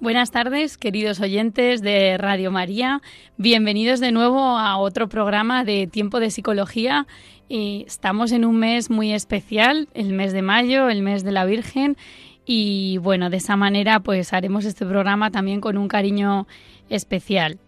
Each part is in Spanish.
Buenas tardes, queridos oyentes de Radio María. Bienvenidos de nuevo a otro programa de Tiempo de Psicología. estamos en un mes muy especial, el mes de mayo, el mes de la Virgen. Y bueno, de esa manera pues haremos este programa también con un cariño especial.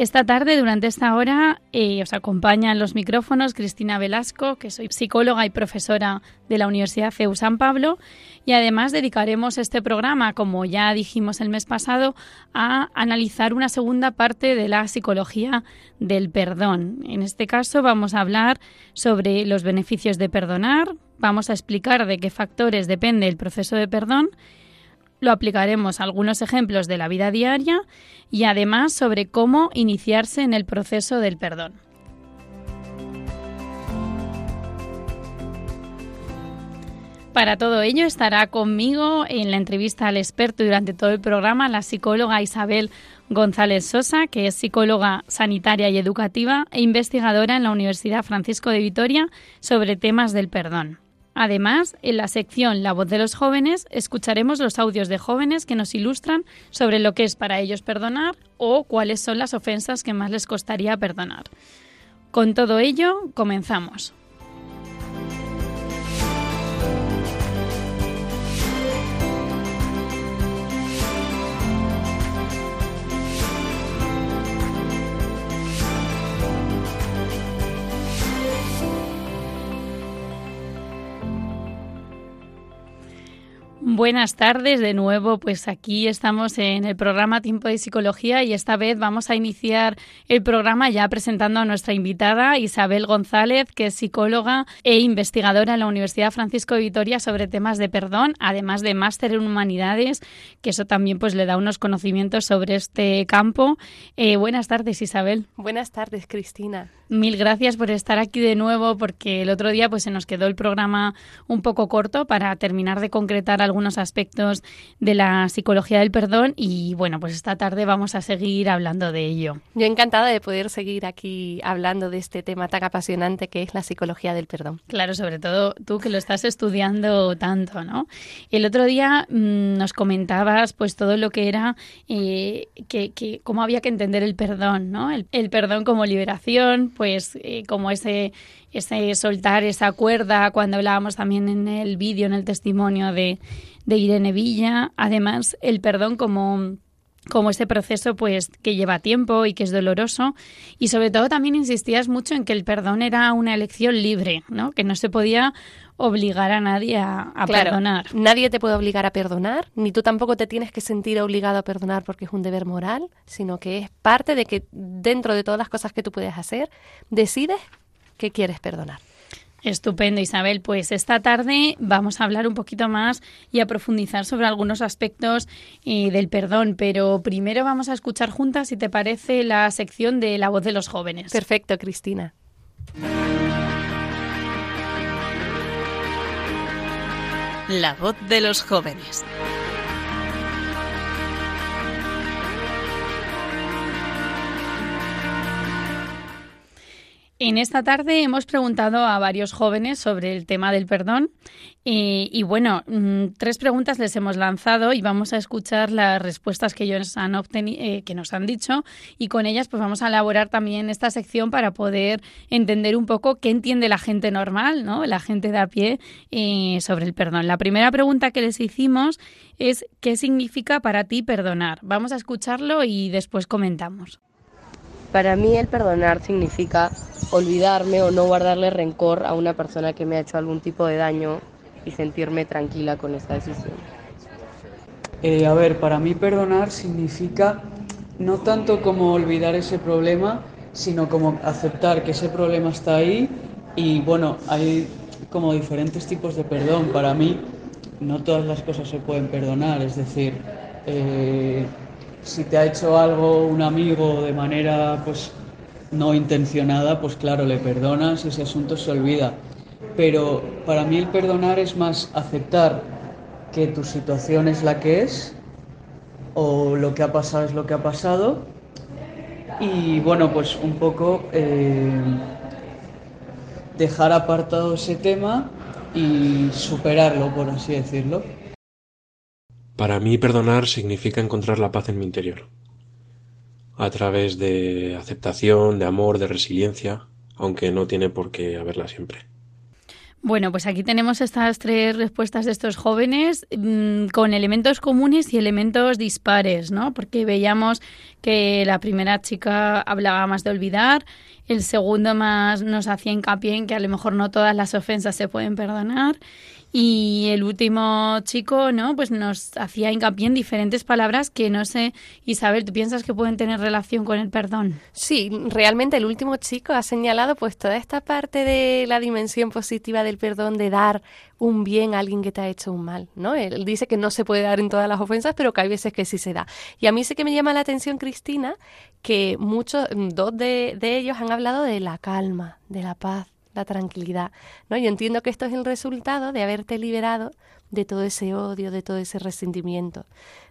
Esta tarde, durante esta hora, eh, os acompañan los micrófonos Cristina Velasco, que soy psicóloga y profesora de la Universidad CEU San Pablo, y además dedicaremos este programa, como ya dijimos el mes pasado, a analizar una segunda parte de la psicología del perdón. En este caso vamos a hablar sobre los beneficios de perdonar, vamos a explicar de qué factores depende el proceso de perdón, lo aplicaremos a algunos ejemplos de la vida diaria y además sobre cómo iniciarse en el proceso del perdón. Para todo ello estará conmigo en la entrevista al experto durante todo el programa la psicóloga Isabel González Sosa, que es psicóloga sanitaria y educativa e investigadora en la Universidad Francisco de Vitoria sobre temas del perdón. Además, en la sección La voz de los jóvenes escucharemos los audios de jóvenes que nos ilustran sobre lo que es para ellos perdonar o cuáles son las ofensas que más les costaría perdonar. Con todo ello, comenzamos. Buenas tardes de nuevo, pues aquí estamos en el programa Tiempo de Psicología y esta vez vamos a iniciar el programa ya presentando a nuestra invitada Isabel González, que es psicóloga e investigadora en la Universidad Francisco de Vitoria sobre temas de perdón, además de máster en humanidades, que eso también pues le da unos conocimientos sobre este campo. Eh, buenas tardes Isabel. Buenas tardes Cristina. Mil gracias por estar aquí de nuevo porque el otro día pues se nos quedó el programa un poco corto para terminar de concretar algunos aspectos de la psicología del perdón y bueno, pues esta tarde vamos a seguir hablando de ello. Yo encantada de poder seguir aquí hablando de este tema tan apasionante que es la psicología del perdón. Claro, sobre todo tú que lo estás estudiando tanto, ¿no? El otro día mm, nos comentabas pues todo lo que era eh, que, que, cómo había que entender el perdón, ¿no? El, el perdón como liberación, pues eh, como ese, ese soltar esa cuerda cuando hablábamos también en el vídeo, en el testimonio de, de Irene Villa, además el perdón como como ese proceso pues que lleva tiempo y que es doloroso y sobre todo también insistías mucho en que el perdón era una elección libre, ¿no? Que no se podía obligar a nadie a, perdonar. Nadie te puede obligar a perdonar, ni tú tampoco te tienes que sentir obligado a perdonar porque es un deber moral, sino que es parte de que dentro de todas las cosas que tú puedes hacer, decides que quieres perdonar. Estupendo, Isabel. Pues esta tarde vamos a hablar un poquito más y a profundizar sobre algunos aspectos eh, del perdón, pero primero vamos a escuchar juntas, si te parece, la sección de la voz de los jóvenes. Perfecto, Cristina. La voz de los jóvenes. En esta tarde hemos preguntado a varios jóvenes sobre el tema del perdón y, bueno, mm, tres preguntas les hemos lanzado y vamos a escuchar las respuestas que ellos han obtenido, eh, que nos han dicho y con ellas pues vamos a elaborar también esta sección para poder entender un poco qué entiende la gente normal, ¿no? La gente de a pie eh, sobre el perdón. La primera pregunta que les hicimos es ¿qué significa para ti perdonar? Vamos a escucharlo y después comentamos. Para mí el perdonar significa olvidarme o no guardarle rencor a una persona que me ha hecho algún tipo de daño y sentirme tranquila con esa decisión. Eh, a ver, para mí perdonar significa no tanto como olvidar ese problema, sino como aceptar que ese problema está ahí y bueno, hay como diferentes tipos de perdón. Para mí no todas las cosas se pueden perdonar, es decir, eh, si te ha hecho algo un amigo de manera pues no intencionada, pues claro, le perdonas y ese asunto se olvida. pero para mí el perdonar es más aceptar que tu situación es la que es o lo que ha pasado es lo que ha pasado y bueno, pues un poco eh, dejar apartado ese tema y superarlo, por así decirlo. Para mí perdonar significa encontrar la paz en mi interior, a través de aceptación, de amor, de resiliencia, aunque no tiene por qué haberla siempre. Bueno, pues aquí tenemos estas tres respuestas de estos jóvenes mm, con elementos comunes y elementos dispares, ¿no? Porque veíamos que la primera chica hablaba más de olvidar, el segundo más nos hacía hincapié en que a lo mejor no todas las ofensas se pueden perdonar y el último chico, ¿no? Pues nos hacía hincapié en diferentes palabras que no sé, Isabel, ¿tú piensas que pueden tener relación con el perdón? Sí, realmente el último chico ha señalado pues toda esta parte de la dimensión positiva del perdón, de dar un bien a alguien que te ha hecho un mal, ¿no? Él dice que no se puede dar en todas las ofensas, pero que hay veces que sí se da. Y a mí sí que me llama la atención, Cristina, que muchos, dos de, de ellos han hablado de la calma, de la paz, la tranquilidad. ¿no? Yo entiendo que esto es el resultado de haberte liberado de todo ese odio, de todo ese resentimiento.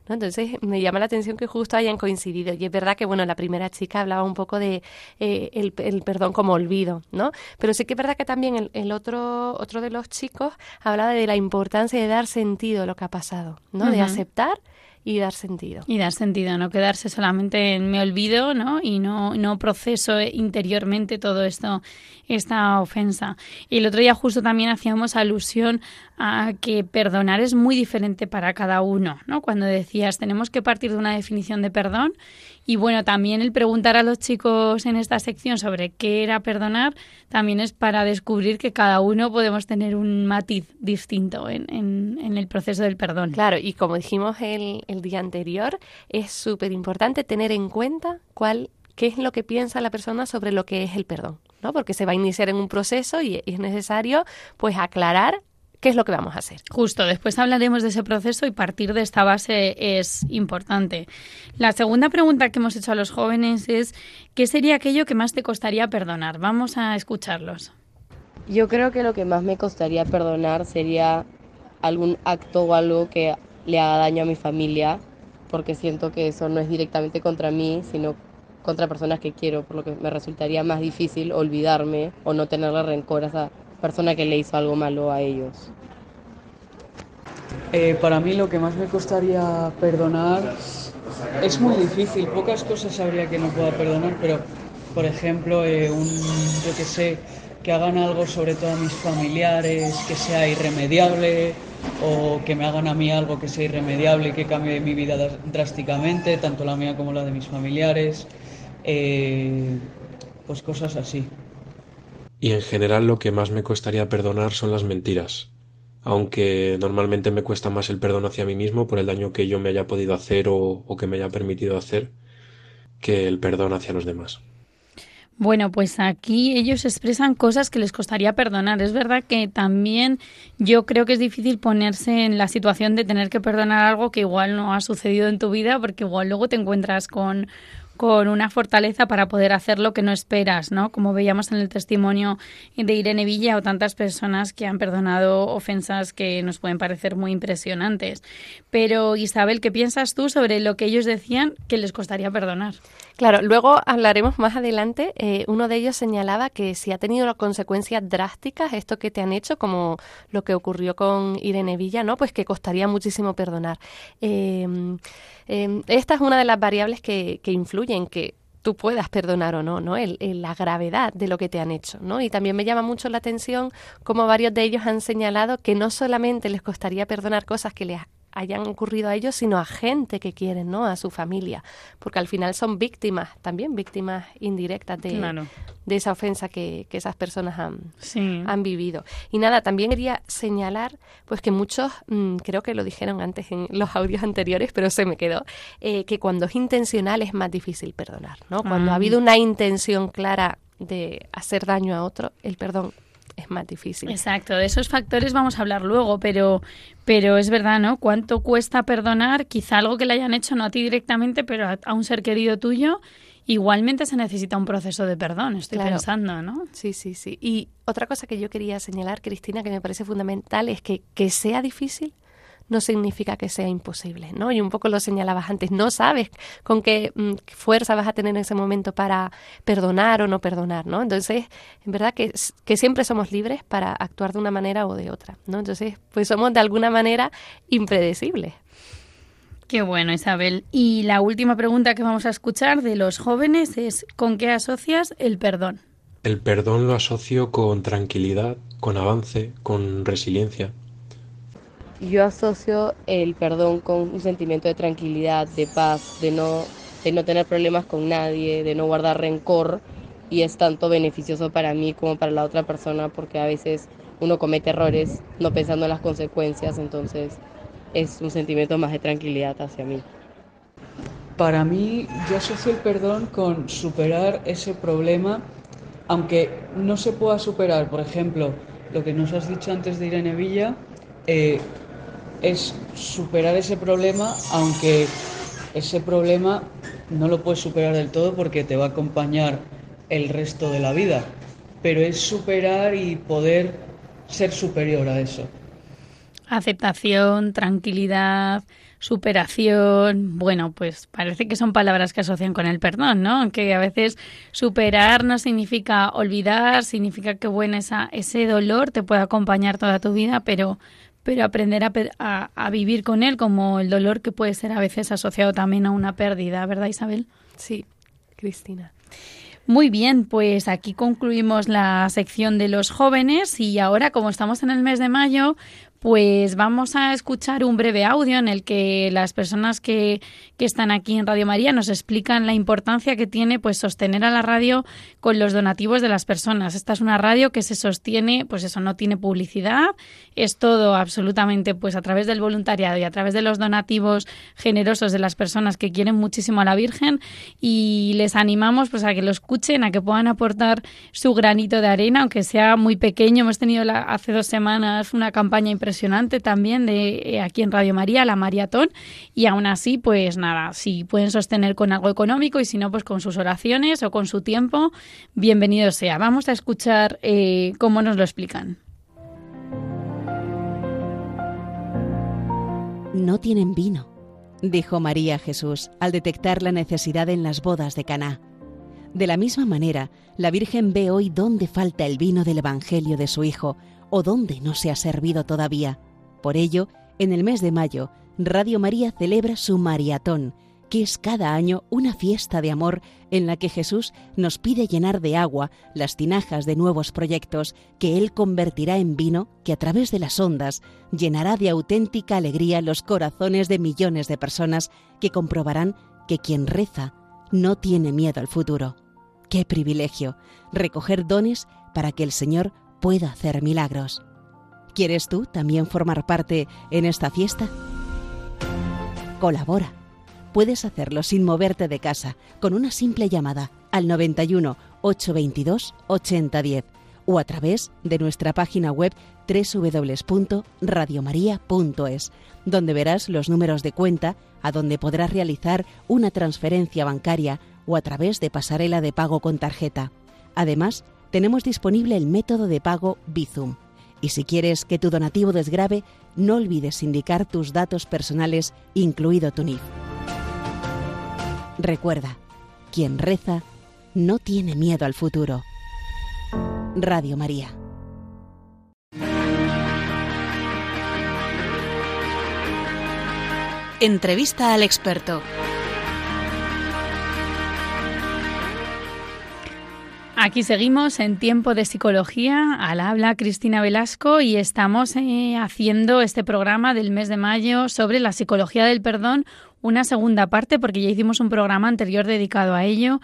¿no? Entonces me llama la atención que justo hayan coincidido. Y es verdad que bueno, la primera chica hablaba un poco de eh, el, perdón como olvido, ¿no? Pero sí que es verdad que también el, otro, otro de los chicos hablaba de la importancia de dar sentido a lo que ha pasado, ¿no? De aceptar y dar sentido. Y dar sentido, no quedarse solamente en me olvido, ¿no? Y no, no proceso interiormente todo esto, esta ofensa. Y el otro día justo también hacíamos alusión a que perdonar es muy diferente para cada uno, ¿no? Cuando decías tenemos que partir de una definición de perdón y bueno, también el preguntar a los chicos en esta sección sobre qué era perdonar también es para descubrir que cada uno podemos tener un matiz distinto en, en, el proceso del perdón. Claro, y como dijimos el, el día anterior, es súper importante tener en cuenta cuál qué es lo que piensa la persona sobre lo que es el perdón, ¿no? Porque se va a iniciar en un proceso y es necesario pues aclarar qué es lo que vamos a hacer. Justo, después hablaremos de ese proceso y partir de esta base es importante. La segunda pregunta que hemos hecho a los jóvenes es, ¿qué sería aquello que más te costaría perdonar? Vamos a escucharlos. Yo creo que lo que más me costaría perdonar sería algún acto o algo que le haga daño a mi familia, porque siento que eso no es directamente contra mí, sino contra personas que quiero, por lo que me resultaría más difícil olvidarme o no tenerle rencor a esa persona que le hizo algo malo a ellos? Eh, para mí lo que más me costaría perdonar es muy difícil, pocas cosas sabría que no pueda perdonar, pero por ejemplo, eh, un, yo que sé, que hagan algo sobre todo a mis familiares, que sea irremediable, o que me hagan a mí algo que sea irremediable y que cambie mi vida drásticamente, tanto la mía como la de mis familiares, eh, pues cosas así. Y en general lo que más me costaría perdonar son las mentiras, aunque normalmente me cuesta más el perdón hacia mí mismo por el daño que yo me haya podido hacer o, que me haya permitido hacer que el perdón hacia los demás. Bueno, pues aquí ellos expresan cosas que les costaría perdonar. Es verdad que también yo creo que es difícil ponerse en la situación de tener que perdonar algo que igual no ha sucedido en tu vida, porque igual luego te encuentras con con una fortaleza para poder hacer lo que no esperas, ¿no? Como veíamos en el testimonio de Irene Villa o tantas personas que han perdonado ofensas que nos pueden parecer muy impresionantes. Pero Isabel, ¿qué piensas tú sobre lo que ellos decían que les costaría perdonar? Claro, luego hablaremos más adelante. Eh, uno de ellos señalaba que si ha tenido consecuencias drásticas esto que te han hecho, como lo que ocurrió con Irene Villa, ¿no? Pues que costaría muchísimo perdonar. Eh, eh, esta es una de las variables que, que influyen, que tú puedas perdonar o no, ¿no? El, la gravedad de lo que te han hecho, ¿no? Y también me llama mucho la atención como varios de ellos han señalado que no solamente les costaría perdonar cosas que les hayan ocurrido a ellos, sino a gente que quieren, ¿no? A su familia, porque al final son víctimas, también víctimas indirectas de, de esa ofensa que, que esas personas han, han, vivido. Y nada, también quería señalar, pues que muchos, mm, creo que lo dijeron antes en los audios anteriores, pero se me quedó, eh, que cuando es intencional es más difícil perdonar, ¿no? Cuando ha ah. habido una intención clara de hacer daño a otro, el perdón es más difícil. Exacto, de esos factores vamos a hablar luego, pero, pero es verdad, ¿no? ¿Cuánto cuesta perdonar quizá algo que le hayan hecho no a ti directamente, pero a, un ser querido tuyo? igualmente se necesita un proceso de perdón, estoy pensando, ¿no? Sí, sí, sí. Y otra cosa que yo quería señalar, Cristina, que me parece fundamental, es que que sea difícil no significa que sea imposible, ¿no? Y un poco lo señalabas antes, no sabes con qué mm, fuerza vas a tener en ese momento para perdonar o no perdonar, ¿no? Entonces, en verdad que, que siempre somos libres para actuar de una manera o de otra, ¿no? Entonces, pues somos de alguna manera impredecibles. Qué bueno, Isabel. Y la última pregunta que vamos a escuchar de los jóvenes es ¿con qué asocias el perdón? El perdón lo asocio con tranquilidad, con avance, con resiliencia. Yo asocio el perdón con un sentimiento de tranquilidad, de paz, de no, de no tener problemas con nadie, de no guardar rencor. Y es tanto beneficioso para mí como para la otra persona porque a veces uno comete errores no pensando en las consecuencias, entonces es un sentimiento más de tranquilidad hacia mí. Para mí yo asocio el perdón con superar ese problema, aunque no se pueda superar, por ejemplo, lo que nos has dicho antes de Irene Villa, eh, es superar ese problema, aunque ese problema no lo puedes superar del todo porque te va a acompañar el resto de la vida, pero es superar y poder ser superior a eso. Aceptación, tranquilidad, superación. Bueno, pues parece que son palabras que asocian con el perdón, ¿no? Aunque a veces superar no significa olvidar, significa que bueno, esa, ese dolor te puede acompañar toda tu vida, pero pero aprender a, a, vivir con él como el dolor que puede ser a veces asociado también a una pérdida, ¿verdad Isabel? Sí, Cristina. Muy bien, pues aquí concluimos la sección de los jóvenes y ahora como estamos en el mes de mayo, pues vamos a escuchar un breve audio en el que las personas que, que, están aquí en Radio María nos explican la importancia que tiene pues sostener a la radio con los donativos de las personas. Esta es una radio que se sostiene, pues eso no tiene publicidad, es todo absolutamente pues a través del voluntariado y a través de los donativos generosos de las personas que quieren muchísimo a la Virgen y les animamos pues a que lo escuchen, a que puedan aportar su granito de arena, aunque sea muy pequeño. Hemos tenido hace dos semanas una campaña impresionante impresionante también de eh, aquí en Radio María, la maratón, y aún así, pues nada, si pueden sostener con algo económico y si no, pues con sus oraciones o con su tiempo, bienvenido sea. Vamos a escuchar eh, cómo nos lo explican. No tienen vino, dijo María Jesús al detectar la necesidad en las bodas de Caná. De la misma manera, la Virgen ve hoy dónde falta el vino del Evangelio de su Hijo o dónde no se ha servido todavía. Por ello, en el mes de mayo, Radio María celebra su Mariatón, que es cada año una fiesta de amor en la que Jesús nos pide llenar de agua las tinajas de nuevos proyectos que Él convertirá en vino que a través de las ondas llenará de auténtica alegría los corazones de millones de personas que comprobarán que quien reza no tiene miedo al futuro. Qué privilegio recoger dones para que el Señor pueda hacer milagros. ¿Quieres tú también formar parte en esta fiesta? Colabora. Puedes hacerlo sin moverte de casa, con una simple llamada al 91 822 8010 o a través de nuestra página web www.radiomaria.es, donde verás los números de cuenta a donde podrás realizar una transferencia bancaria o a través de pasarela de pago con tarjeta. Además, tenemos disponible el método de pago Bizum. Y si quieres que tu donativo desgrabe, no olvides indicar tus datos personales, incluido tu NIF. Recuerda, quien reza no tiene miedo al futuro. Radio María. Entrevista al experto. Aquí seguimos en tiempo de psicología. Al habla Cristina Velasco y estamos eh, haciendo este programa del mes de mayo sobre la psicología del perdón, una segunda parte porque ya hicimos un programa anterior dedicado a ello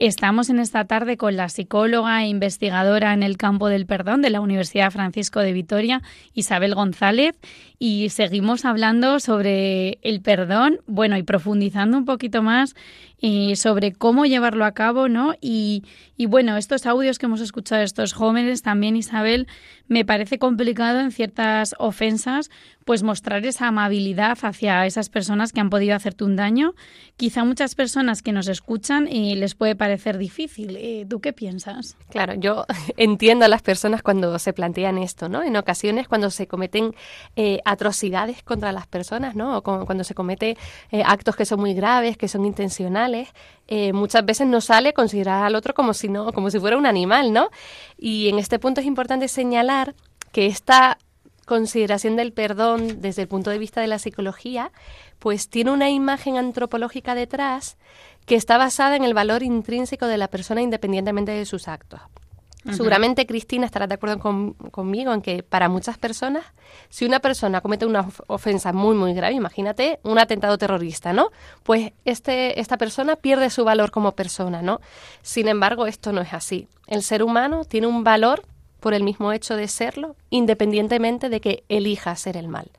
Estamos en esta tarde con la psicóloga e investigadora en el campo del perdón de la Universidad Francisco de Vitoria, Isabel González, y seguimos hablando sobre el perdón, bueno, y profundizando un poquito más eh, sobre cómo llevarlo a cabo, ¿no? Y, bueno, estos audios que hemos escuchado de estos jóvenes, también Isabel, me parece complicado en ciertas ofensas, pues mostrar esa amabilidad hacia esas personas que han podido hacerte un daño. Quizá muchas personas que nos escuchan y les puede parecer difícil. Eh, ¿Tú qué piensas? Claro, yo entiendo a las personas cuando se plantean esto, ¿no? En ocasiones cuando se cometen eh, atrocidades contra las personas, ¿no? O cuando se cometen eh, actos que son muy graves, que son intencionales, muchas veces no sale considerar al otro como si no, como si fuera un animal, ¿no? Y en este punto es importante señalar que esta consideración del perdón desde el punto de vista de la psicología, pues tiene una imagen antropológica detrás que está basada en el valor intrínseco de la persona independientemente de sus actos. Seguramente Cristina estará de acuerdo conmigo en que para muchas personas, si una persona comete una ofensa muy, muy grave, imagínate un atentado terrorista, ¿no? Pues este, esta persona pierde su valor como persona, ¿no? Sin embargo, esto no es así. El ser humano tiene un valor por el mismo hecho de serlo, independientemente de que elija hacer el mal.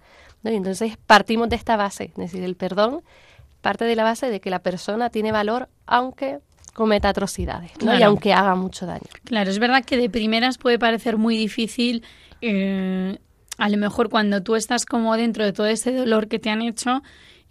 entonces partimos de esta base, es decir, el perdón parte de la base de que la persona tiene valor aunque cometa atrocidades y aunque haga mucho daño. Claro, es verdad que de primeras puede parecer muy difícil, eh, a lo mejor cuando tú estás como dentro de todo ese dolor que te han hecho,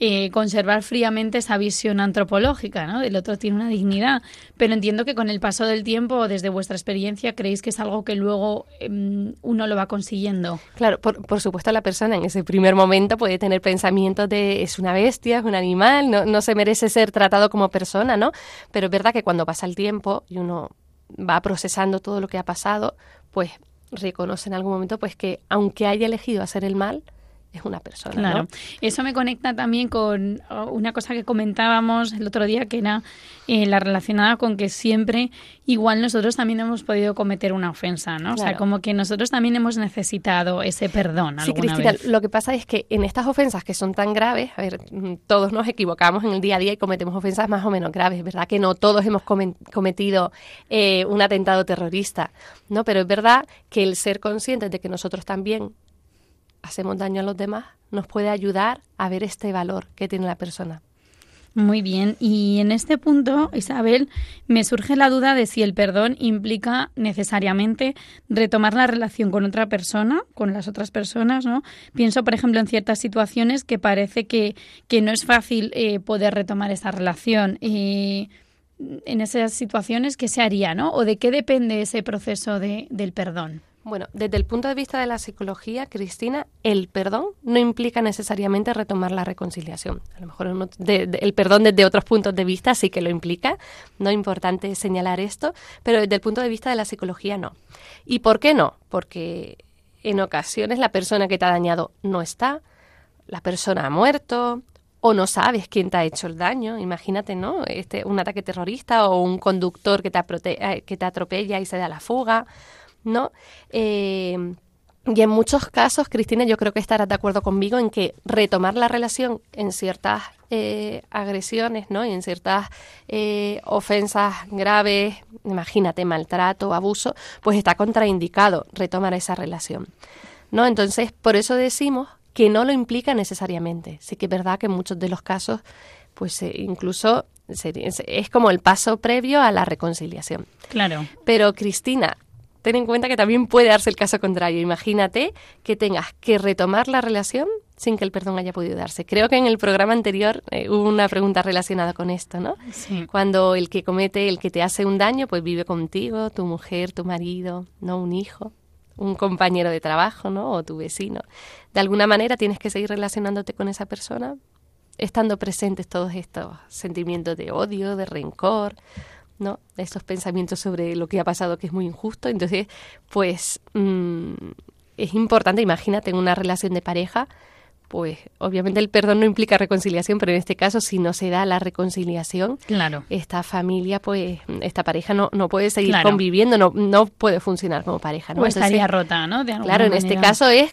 eh, conservar fríamente esa visión antropológica, ¿no? Del otro tiene una dignidad. Pero entiendo que con el paso del tiempo, desde vuestra experiencia, creéis que es algo que luego em, uno lo va consiguiendo. Claro, por, por, supuesto la persona en ese primer momento puede tener pensamientos de es una bestia, es un animal, no, no se merece ser tratado como persona, ¿no? Pero es verdad que cuando pasa el tiempo y uno va procesando todo lo que ha pasado, pues reconoce en algún momento pues que aunque haya elegido hacer el mal, es una persona. Claro, eso me conecta también con oh, una cosa que comentábamos el otro día, que era eh, la relacionada con que siempre, igual nosotros también hemos podido cometer una ofensa, ¿no? O sea, como que nosotros también hemos necesitado ese perdón. Sí, Cristina, lo que pasa es que en estas ofensas que son tan graves, a ver, mm, todos nos equivocamos en el día a día y cometemos ofensas más o menos graves, ¿verdad? Que no todos hemos cometido eh, un atentado terrorista, ¿no? Pero es verdad que el ser conscientes de que nosotros también hacemos daño a los demás, nos puede ayudar a ver este valor que tiene la persona. Muy bien, y en este punto, Isabel, me surge la duda de si el perdón implica necesariamente retomar la relación con otra persona, con las otras personas, ¿no? Pienso, por ejemplo, en ciertas situaciones que parece que, que no es fácil eh, poder retomar esa relación. Eh, en esas situaciones, ¿qué se haría, no? ¿O de qué depende ese proceso de, del perdón? Bueno, desde el punto de vista de la psicología, Cristina, el perdón no implica necesariamente retomar la reconciliación. A lo mejor el perdón desde otros puntos de vista sí que lo implica, no es importante señalar esto, pero desde el punto de vista de la psicología no. ¿Y por qué no? Porque en ocasiones la persona que te ha dañado no está, la persona ha muerto, o no sabes quién te ha hecho el daño. Imagínate, ¿no? Este, un ataque terrorista o un conductor que te, eh, que te atropella y se da la fuga. ¿No? Eh, y en muchos casos, Cristina, yo creo que estarás de acuerdo conmigo en que retomar la relación en ciertas eh, agresiones, ¿no? Y en ciertas eh, ofensas graves, imagínate, maltrato, abuso, pues está contraindicado retomar esa relación, ¿no? Entonces, por eso decimos que no lo implica necesariamente. Sí que es verdad que en muchos de los casos, pues incluso es como el paso previo a la reconciliación. Claro. Pero, Cristina, ten en cuenta que también puede darse el caso contrario. Imagínate que tengas que retomar la relación sin que el perdón haya podido darse. Creo que en el programa anterior eh, hubo una pregunta relacionada con esto, ¿no? Sí. Cuando el que comete, el que te hace un daño, pues vive contigo, tu mujer, tu marido, no un hijo, un compañero de trabajo, ¿no? O tu vecino. De alguna manera tienes que seguir relacionándote con esa persona, estando presentes todos estos sentimientos de odio, de rencor, ¿no? Estos pensamientos sobre lo que ha pasado que es muy injusto. Entonces, pues mm, es importante, imagínate, en una relación de pareja, pues obviamente el perdón no implica reconciliación, pero en este caso si no se da la reconciliación, claro. esta familia, pues esta pareja no, no puede seguir conviviendo, no, no puede funcionar como pareja. ¿no? O estaría rota, ¿no? claro, en este caso es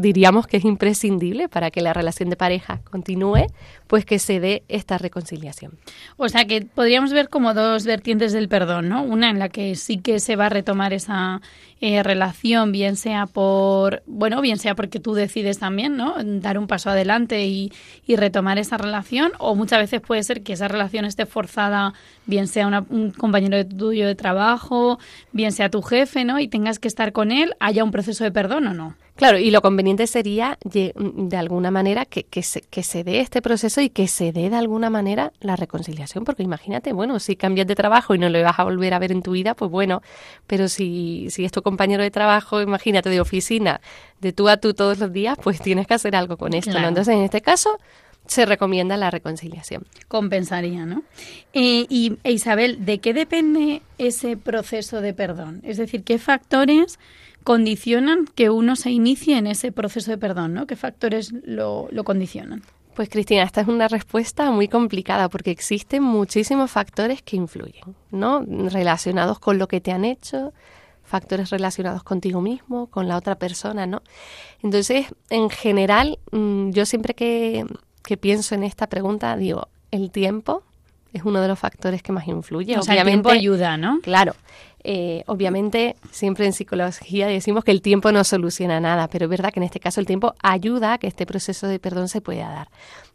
diríamos que es imprescindible para que la relación de pareja continúe, pues que se dé esta reconciliación. O sea que podríamos ver como dos vertientes del perdón, ¿no? Una en la que sí que se va a retomar esa eh, relación, bien sea por, bueno, bien sea porque tú decides también, ¿no? Dar un paso adelante y, y retomar esa relación, o muchas veces puede ser que esa relación esté forzada, bien sea un compañero tuyo de trabajo, bien sea tu jefe, ¿no? Y tengas que estar con él, haya un proceso de perdón o no. Claro, y lo conveniente sería de alguna manera que, que, se, que se dé este proceso y que se dé de alguna manera la reconciliación, porque imagínate, bueno, si cambias de trabajo y no lo vas a volver a ver en tu vida, pues bueno, pero si, si es tu compañero de trabajo, imagínate, de oficina, de tú a tú todos los días, pues tienes que hacer algo con esto, ¿no? Entonces, en este caso, se recomienda la reconciliación. Compensaría, ¿no? Eh, y e Isabel, ¿de qué depende ese proceso de perdón? Es decir, ¿qué factores condicionan que uno se inicie en ese proceso de perdón, ¿no? ¿Qué factores lo, lo condicionan? Pues Cristina, esta es una respuesta muy complicada porque existen muchísimos factores que influyen, ¿no? Relacionados con lo que te han hecho, factores relacionados contigo mismo, con la otra persona, ¿no? Entonces, en general, mm, yo siempre que, que pienso en esta pregunta digo, el tiempo es uno de los factores que más influye. O sea, el tiempo ayuda, ¿no? Claro. Eh, obviamente, siempre en psicología decimos que el tiempo no soluciona nada, pero es verdad que en este caso el tiempo ayuda a que este proceso de perdón se pueda dar.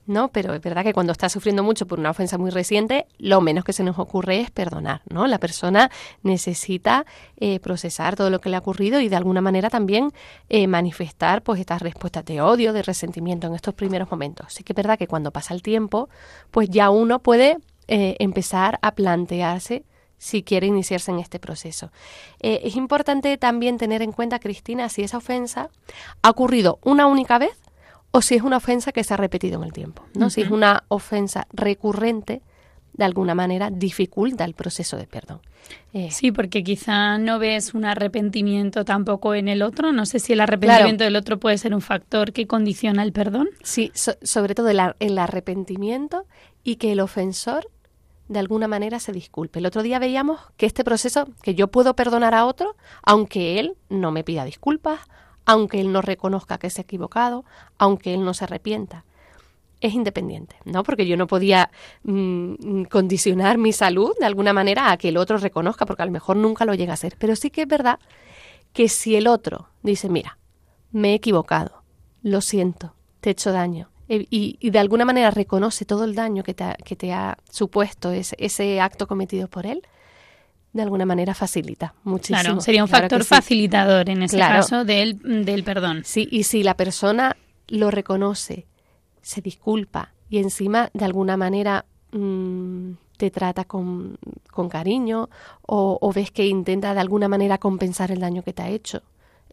¿no? Pero es verdad que cuando estás sufriendo mucho por una ofensa muy reciente, lo menos que se nos ocurre es perdonar, ¿no? La persona necesita eh, procesar todo lo que le ha ocurrido y de alguna manera también eh, manifestar pues estas respuestas de odio, de resentimiento en estos primeros momentos. Sí que es verdad que cuando pasa el tiempo, pues ya uno puede empezar a plantearse si quiere iniciarse en este proceso. Eh, es importante también tener en cuenta, Cristina, si esa ofensa ha ocurrido una única vez o si es una ofensa que se ha repetido en el tiempo. ¿no? Si es una ofensa recurrente, de alguna manera dificulta el proceso de perdón. Eh, sí, porque quizá no ves un arrepentimiento tampoco en el otro. No sé si el arrepentimiento del otro puede ser un factor que condiciona el perdón. Sí, sobre todo el arrepentimiento y que el ofensor de alguna manera se disculpe. El otro día veíamos que este proceso, que yo puedo perdonar a otro, aunque él no me pida disculpas, aunque él no reconozca que se ha equivocado, aunque él no se arrepienta. Es independiente, ¿no? Porque yo no podía mm, condicionar mi salud de alguna manera a que el otro reconozca, porque a lo mejor nunca lo llega a hacer. Pero sí que es verdad que si el otro dice, mira, me he equivocado, lo siento, te he hecho daño, eh, y, de alguna manera reconoce todo el daño que te ha, que te ha supuesto ese, ese acto cometido por él, de alguna manera facilita muchísimo. Claro, sería un factor facilitador en ese caso del, del perdón. Sí, y si la persona lo reconoce, se disculpa y encima de alguna manera mm, te trata con, con cariño o, o, ves que intenta de alguna manera compensar el daño que te ha hecho,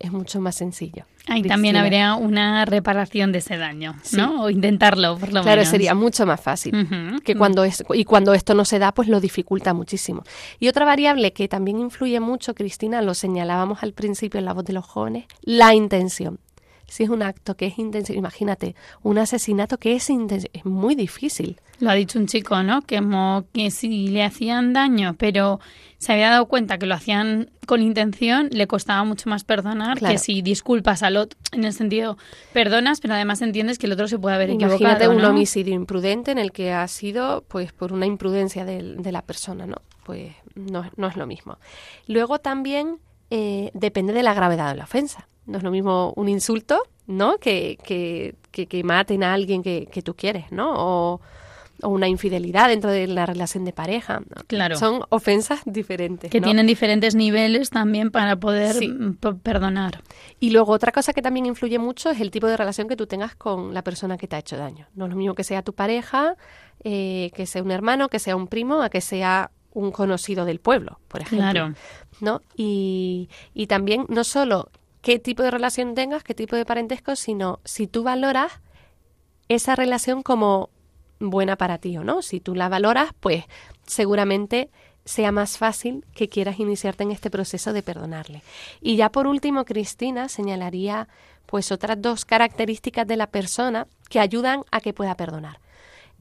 es mucho más sencillo. Ahí también habría una reparación de ese daño, ¿no? O intentarlo, por lo menos. Claro, sería mucho más fácil. que cuando es, y cuando esto no se da, pues lo dificulta muchísimo. Y otra variable que también influye mucho, Cristina, lo señalábamos al principio en la voz de los jóvenes, la intención si es un acto que es intenso, imagínate, un asesinato que es intenso, es muy difícil. Lo ha dicho un chico, ¿no? Que, que si le hacían daño, pero se había dado cuenta que lo hacían con intención, le costaba mucho más perdonar que si disculpas al otro, en el sentido, perdonas, pero además entiendes que el otro se puede haber equivocado. Imagínate un homicidio imprudente en el que ha sido, pues, por una imprudencia de, de la persona, ¿no? Pues no, no es lo mismo. Luego también eh, depende de la gravedad de la ofensa. No es lo mismo un insulto, ¿no? Que, que, que, maten a alguien que, que tú quieres, ¿no? O, una infidelidad dentro de la relación de pareja. Claro. Son ofensas diferentes. Que tienen diferentes niveles también para poder perdonar. Y luego otra cosa que también influye mucho es el tipo de relación que tú tengas con la persona que te ha hecho daño. No es lo mismo que sea tu pareja, eh, que sea un hermano, que sea un primo, a que sea un conocido del pueblo, por ejemplo. Claro. ¿no? Y, y también no solo qué tipo de relación tengas, qué tipo de parentesco, sino si tú valoras esa relación como buena para ti o no. Si tú la valoras, pues seguramente sea más fácil que quieras iniciarte en este proceso de perdonarle. Y ya por último, Cristina señalaría pues otras dos características de la persona que ayudan a que pueda perdonar.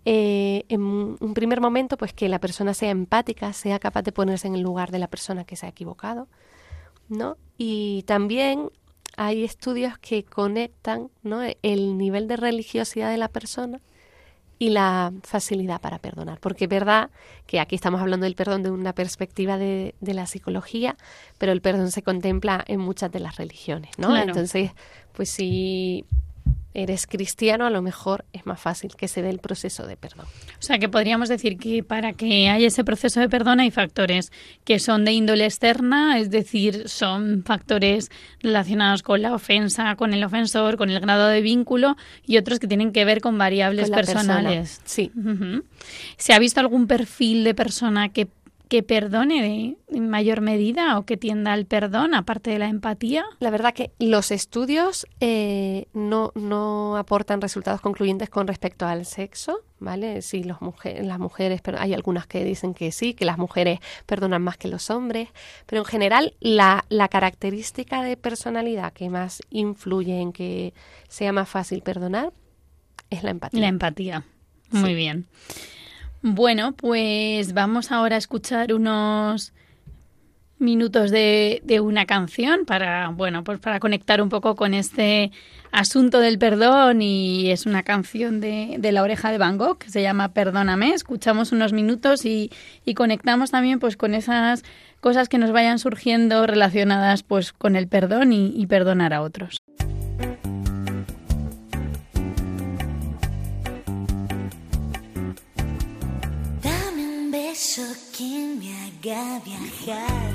Eh, en un primer momento, pues que la persona sea empática, sea capaz de ponerse en el lugar de la persona que se ha equivocado, ¿no? Y también hay estudios que conectan ¿no? el nivel de religiosidad de la persona y la facilidad para perdonar. Porque es verdad que aquí estamos hablando del perdón de una perspectiva de, de la psicología, pero el perdón se contempla en muchas de las religiones, ¿no? Entonces, pues si eres cristiano, a lo mejor es más fácil que se dé el proceso de perdón. O sea, que podríamos decir que para que haya ese proceso de perdón hay factores que son de índole externa, es decir, son factores relacionados con la ofensa, con el ofensor, con el grado de vínculo y otros que tienen que ver con variables personales. Sí. ¿Se ha visto algún perfil de persona que que perdone en mayor medida o que tienda al perdón, aparte de la empatía? La verdad que los estudios eh, no, no aportan resultados concluyentes con respecto al sexo, ¿vale? Sí, los mujeres, las mujeres, pero hay algunas que dicen que sí, que las mujeres perdonan más que los hombres, pero en general la, la característica de personalidad que más influye en que sea más fácil perdonar es la empatía. La empatía. Muy bien. Bueno, pues vamos ahora a escuchar unos minutos de, de, una canción para, bueno, pues para conectar un poco con este asunto del perdón y es una canción de, de La Oreja de Van Gogh que se llama Perdóname. Escuchamos unos minutos y, y conectamos también pues con esas cosas que nos vayan surgiendo relacionadas pues con el perdón y, y perdonar a otros. Beso que me haga viajar.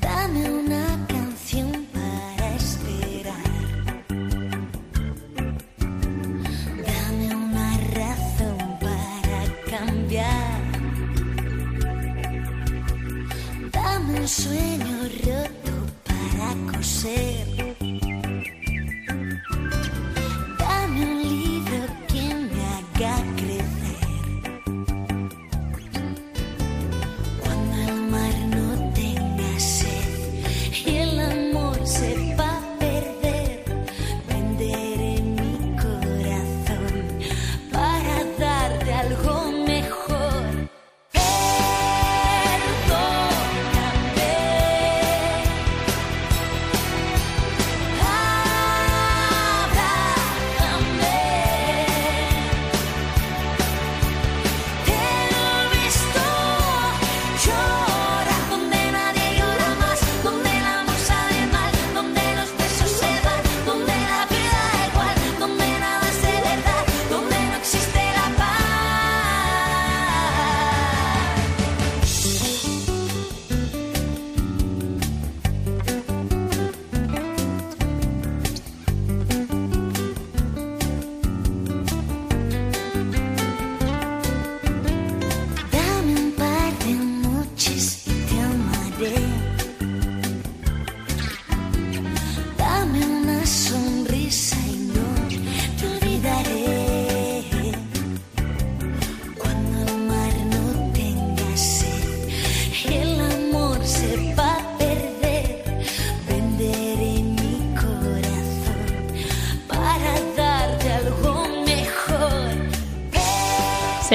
Dame una canción para esperar. Dame una razón para cambiar. Dame un sueño roto para coser.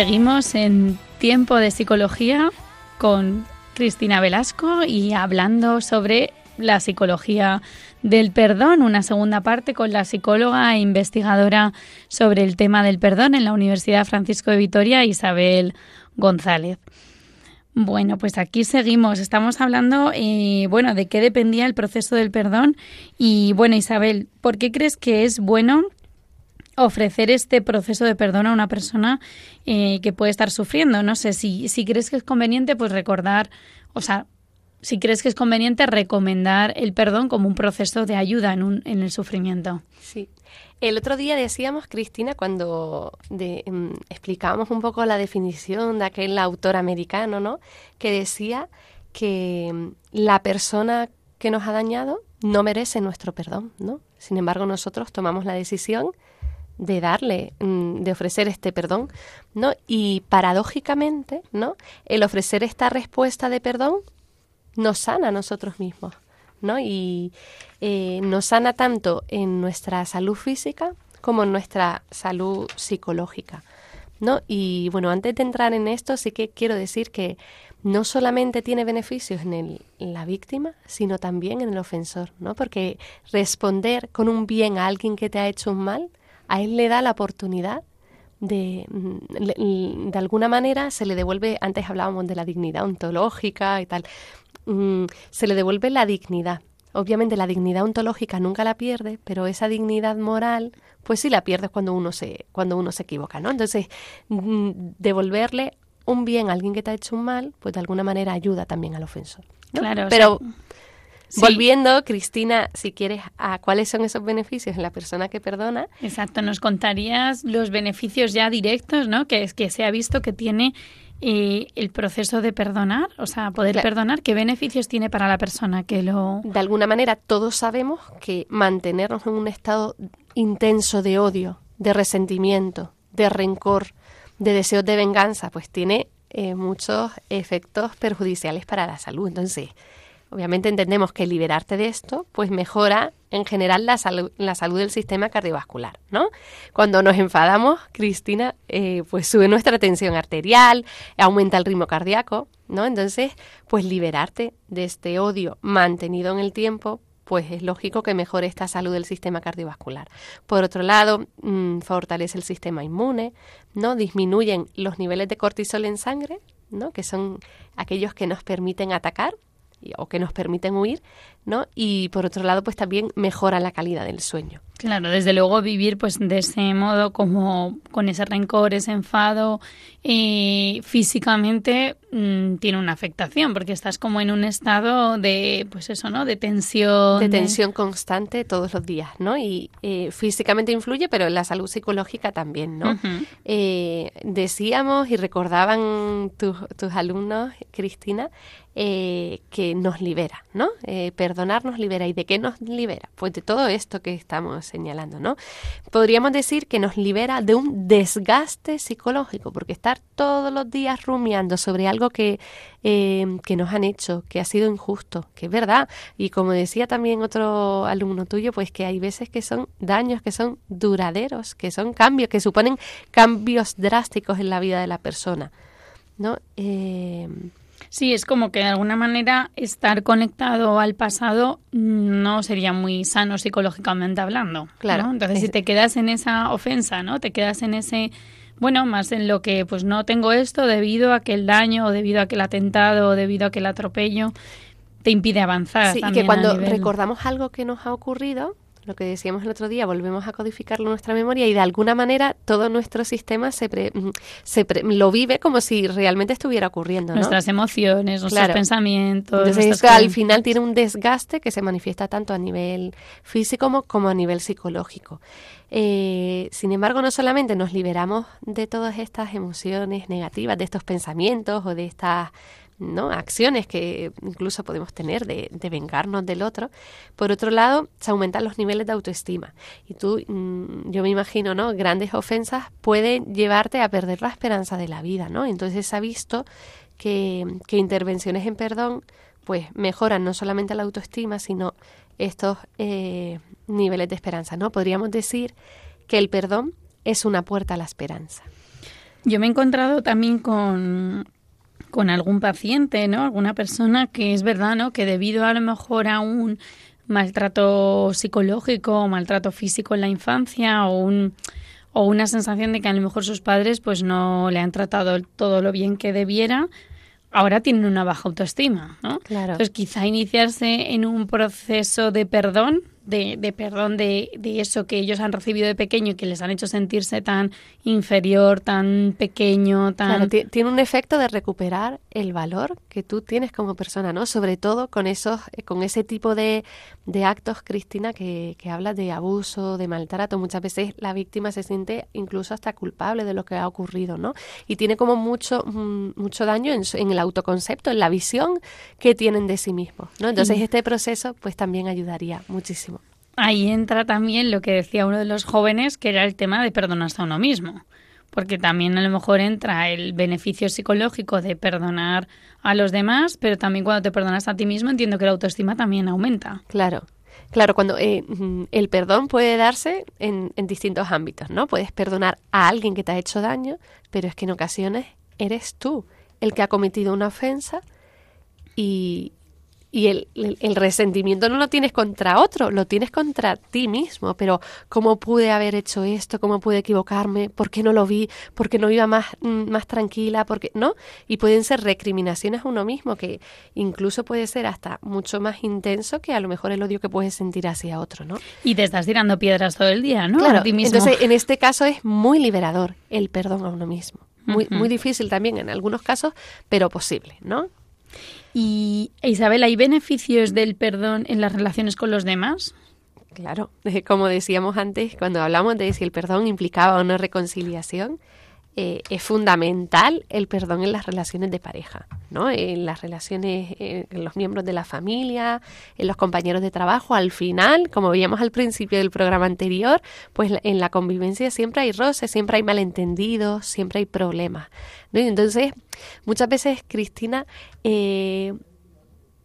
Seguimos en tiempo de psicología con Cristina Velasco y hablando sobre la psicología del perdón, una segunda parte con la psicóloga e investigadora sobre el tema del perdón en la Universidad Francisco de Vitoria, Isabel González. Bueno, pues aquí seguimos. Estamos hablando, eh, bueno, de qué dependía el proceso del perdón. Y bueno, Isabel, ¿por qué crees que es bueno ofrecer este proceso de perdón a una persona eh, que puede estar sufriendo. No sé, si, si crees que es conveniente, pues recordar, o sea, si crees que es conveniente recomendar el perdón como un proceso de ayuda en, un, en el sufrimiento. Sí. El otro día decíamos, Cristina, cuando de, um, explicábamos un poco la definición de aquel autor americano, ¿no? Que decía que mm, la persona que nos ha dañado no merece nuestro perdón, ¿no? Sin embargo, nosotros tomamos la decisión de darle, mm, de ofrecer este perdón, ¿no? Y paradójicamente, ¿no? El ofrecer esta respuesta de perdón nos sana a nosotros mismos, ¿no? Y eh, nos sana tanto en nuestra salud física como en nuestra salud psicológica, ¿no? Y bueno, antes de entrar en esto, sí que quiero decir que no solamente tiene beneficios en, el, en la víctima, sino también en el ofensor, ¿no? Porque responder con un bien a alguien que te ha hecho un mal, a él le da la oportunidad de, mm, le- de alguna manera se le devuelve, antes hablábamos de la dignidad ontológica y tal, mm, se le devuelve la dignidad. Obviamente la dignidad ontológica nunca la pierde, pero esa dignidad moral, pues sí la pierdes cuando uno se, cuando uno se equivoca, ¿no? Entonces, mm, devolverle un bien a alguien que te ha hecho un mal, pues de alguna manera ayuda también al ofensor. ¿no? Claro, o pero sea, sí. volviendo, Cristina, si quieres, a cuáles son esos beneficios en la persona que perdona, Exacto, nos contarías los beneficios ya directos, ¿no? Que es que se ha visto que tiene eh, el proceso de perdonar, o sea, poder Claro. perdonar, ¿qué beneficios tiene para la persona que lo... de alguna manera todos sabemos que mantenernos en un estado intenso de odio, de resentimiento, de rencor, de deseos de venganza, pues tiene eh, muchos efectos perjudiciales para la salud. Entonces, obviamente entendemos que liberarte de esto, pues mejora en general la salud, la salud del sistema cardiovascular, ¿no? Cuando nos enfadamos, Cristina, eh, pues sube nuestra tensión arterial, aumenta el ritmo cardíaco, ¿no? Entonces, pues liberarte de este odio mantenido en el tiempo, pues es lógico que mejore esta salud del sistema cardiovascular. Por otro lado, mm, fortalece el sistema inmune, ¿no? Disminuyen los niveles de cortisol en sangre, ¿no? Que son aquellos que nos permiten atacar o que nos permiten huir, ¿no? Y por otro lado, pues también mejora la calidad del sueño. Claro, desde luego vivir pues de ese modo, como con ese rencor, ese enfado, eh, físicamente mm, tiene una afectación, porque estás como en un estado de, pues eso, ¿no? De tensión. de tensión constante todos los días, ¿no? Y eh, físicamente influye, pero en la salud psicológica también, ¿no? Eh, decíamos y recordaban tus, tus alumnos, Cristina, eh, que nos libera, ¿no? Perdonar nos libera. ¿Y de qué nos libera? Pues de todo esto que estamos señalando, ¿no? Podríamos decir que nos libera de un desgaste psicológico, porque estar todos los días rumiando sobre algo que, eh, que nos han hecho, que ha sido injusto, que es verdad. Y como decía también otro alumno tuyo, pues que hay veces que son daños que son duraderos, que son cambios, que suponen cambios drásticos en la vida de la persona, ¿no? Eh, Sí, es como que de alguna manera estar conectado al pasado no sería muy sano psicológicamente hablando. Claro. ¿no? Entonces, Es- si te quedas en esa ofensa, ¿no? Te quedas en ese, bueno, más en lo que pues no tengo esto debido a aquel daño o debido a aquel atentado o debido a aquel atropello, te impide avanzar. Sí, y que cuando nivel- recordamos algo que nos ha ocurrido, lo que decíamos el otro día, volvemos a codificarlo en nuestra memoria y de alguna manera todo nuestro sistema se, pre- mm, se pre- lo vive como si realmente estuviera ocurriendo, ¿no? Nuestras emociones, nuestros Claro. pensamientos. Entonces nuestras esto al final tiene un desgaste que se manifiesta tanto a nivel físico como, como a nivel psicológico. Eh, sin embargo, no solamente nos liberamos de todas estas emociones negativas, de estos pensamientos o de estas ¿no? acciones que incluso podemos tener de, vengarnos del otro, por otro lado, se aumentan los niveles de autoestima. Y tú, mm, yo me imagino, ¿no? Grandes ofensas pueden llevarte a perder la esperanza de la vida, ¿no? Entonces se ha visto que, que intervenciones en perdón pues mejoran no solamente la autoestima, sino estos eh, niveles de esperanza, ¿no? Podríamos decir que el perdón es una puerta a la esperanza. Yo me he encontrado también con, con algún paciente, ¿no? Alguna persona que es verdad, ¿no? Que debido a lo mejor a un maltrato psicológico o maltrato físico en la infancia o un o una sensación de que a lo mejor sus padres pues no le han tratado todo lo bien que debiera, ahora tienen una baja autoestima, ¿no? Claro. Entonces quizá iniciarse en un proceso de perdón, de, de perdón de, de eso que ellos han recibido de pequeño y que les han hecho sentirse tan inferior, tan pequeño, tan... Claro, ti- tiene un efecto de recuperar el valor que tú tienes como persona, ¿no? Sobre todo con esos, eh, con ese tipo de, de actos, Cristina, que, que habla de abuso, de maltrato. Muchas veces la víctima se siente incluso hasta culpable de lo que ha ocurrido, ¿no? Y tiene como mucho, mm, mucho daño en, en el autoconcepto, en la visión que tienen de sí mismos, ¿no? Entonces este proceso, pues también ayudaría muchísimo. Ahí entra también lo que decía uno de los jóvenes, que era el tema de perdonarse a uno mismo. Porque también a lo mejor entra el beneficio psicológico de perdonar a los demás, pero también cuando te perdonas a ti mismo entiendo que la autoestima también aumenta. Claro. Claro, cuando eh, mm, el perdón puede darse en, en distintos ámbitos, ¿no? Puedes perdonar a alguien que te ha hecho daño, pero es que en ocasiones eres tú el que ha cometido una ofensa y, y el, el, el resentimiento no lo tienes contra otro, lo tienes contra ti mismo. Pero ¿cómo pude haber hecho esto? ¿Cómo pude equivocarme? ¿Por qué no lo vi? ¿Por qué no iba más, mm, más tranquila? ¿Por qué no? Y pueden ser recriminaciones a uno mismo que incluso puede ser hasta mucho más intenso que a lo mejor el odio que puedes sentir hacia otro, ¿no? Y te estás tirando piedras todo el día, ¿no? Claro, A ti mismo. entonces en este caso es muy liberador el perdón a uno mismo. Muy, muy difícil también en algunos casos, pero posible, ¿no? Y Isabel, ¿hay beneficios del perdón en las relaciones con los demás? Claro, como decíamos antes, cuando hablamos de si el perdón implicaba no reconciliación, eh, es fundamental el perdón en las relaciones de pareja, ¿no? En las relaciones, eh, en los miembros de la familia, en los compañeros de trabajo. Al final, como veíamos al principio del programa anterior, pues en la convivencia siempre hay roces, siempre hay malentendidos, siempre hay problemas. Y entonces, muchas veces, Cristina, eh,